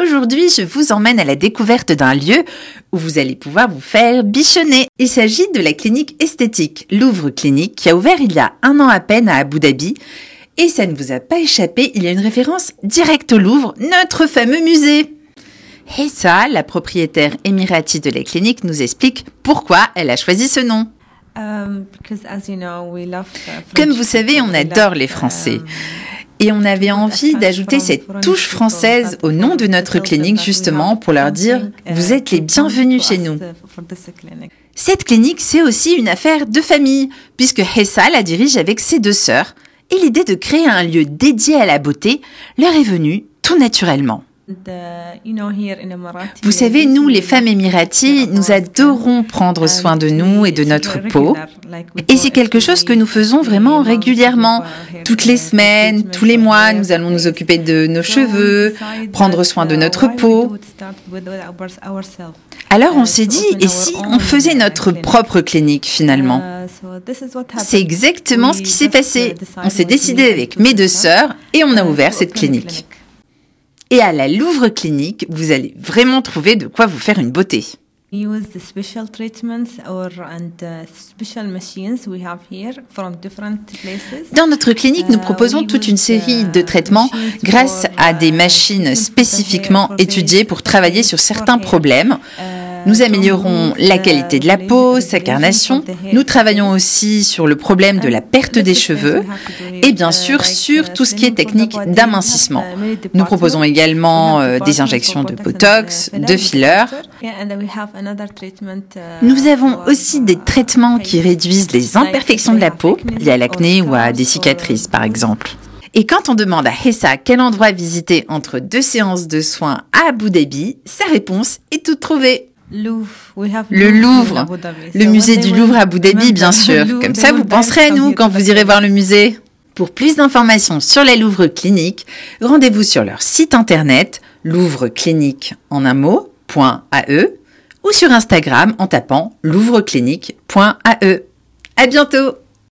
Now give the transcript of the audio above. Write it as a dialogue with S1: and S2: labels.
S1: Aujourd'hui, je vous emmène à la découverte d'un lieu où vous allez pouvoir vous faire bichonner. Il s'agit de la clinique esthétique Louvre Clinique qui a ouvert il y a un an à peine à Abu Dhabi. Et ça ne vous a pas échappé, il y a une référence directe au Louvre, notre fameux musée. Hessa, la propriétaire émirati de la clinique, nous explique pourquoi elle a choisi ce nom.
S2: Um, uh,
S1: Comme vous savez, on adore les Français. Et on avait envie d'ajouter cette touche française au nom de notre clinique justement pour leur dire vous êtes les bienvenus chez nous. Cette clinique, c'est aussi une affaire de famille puisque Hessa la dirige avec ses deux sœurs et l'idée de créer un lieu dédié à la beauté leur est venue tout naturellement. Vous savez, nous, les femmes émiraties, nous adorons prendre soin de nous et de notre peau. Et c'est quelque chose que nous faisons vraiment régulièrement. Toutes les semaines, tous les mois, nous allons nous occuper de nos cheveux, prendre soin de notre peau. Alors on s'est dit, et si on faisait notre propre clinique finalement? C'est exactement ce qui s'est passé. On s'est décidé avec mes deux sœurs et on a ouvert cette clinique. Et à la Louvre Clinique, vous allez vraiment trouver de quoi vous faire une beauté. Dans notre clinique, nous proposons toute une série de traitements grâce à des machines spécifiquement étudiées pour travailler sur certains problèmes. Nous améliorons la qualité de la peau, sa carnation. Nous travaillons aussi sur le problème de la perte des cheveux et bien sûr sur tout ce qui est technique d'amincissement. Nous proposons également euh, des injections de Botox, de fillers. Nous avons aussi des traitements qui réduisent les imperfections de la peau, liées à l'acné ou à des cicatrices par exemple. Et quand on demande à Hessa quel endroit visiter entre deux séances de soins à Abu Dhabi, sa réponse est toute trouvée. Le Louvre, le musée du Louvre à Abu Dhabi, bien sûr. Comme ça, vous penserez à nous quand vous irez voir le musée. Pour plus d'informations sur la Louvre Clinique, rendez-vous sur leur site internet louvreclinique en un mot.ae ou sur Instagram en tapant louvreclinique.ae. À bientôt!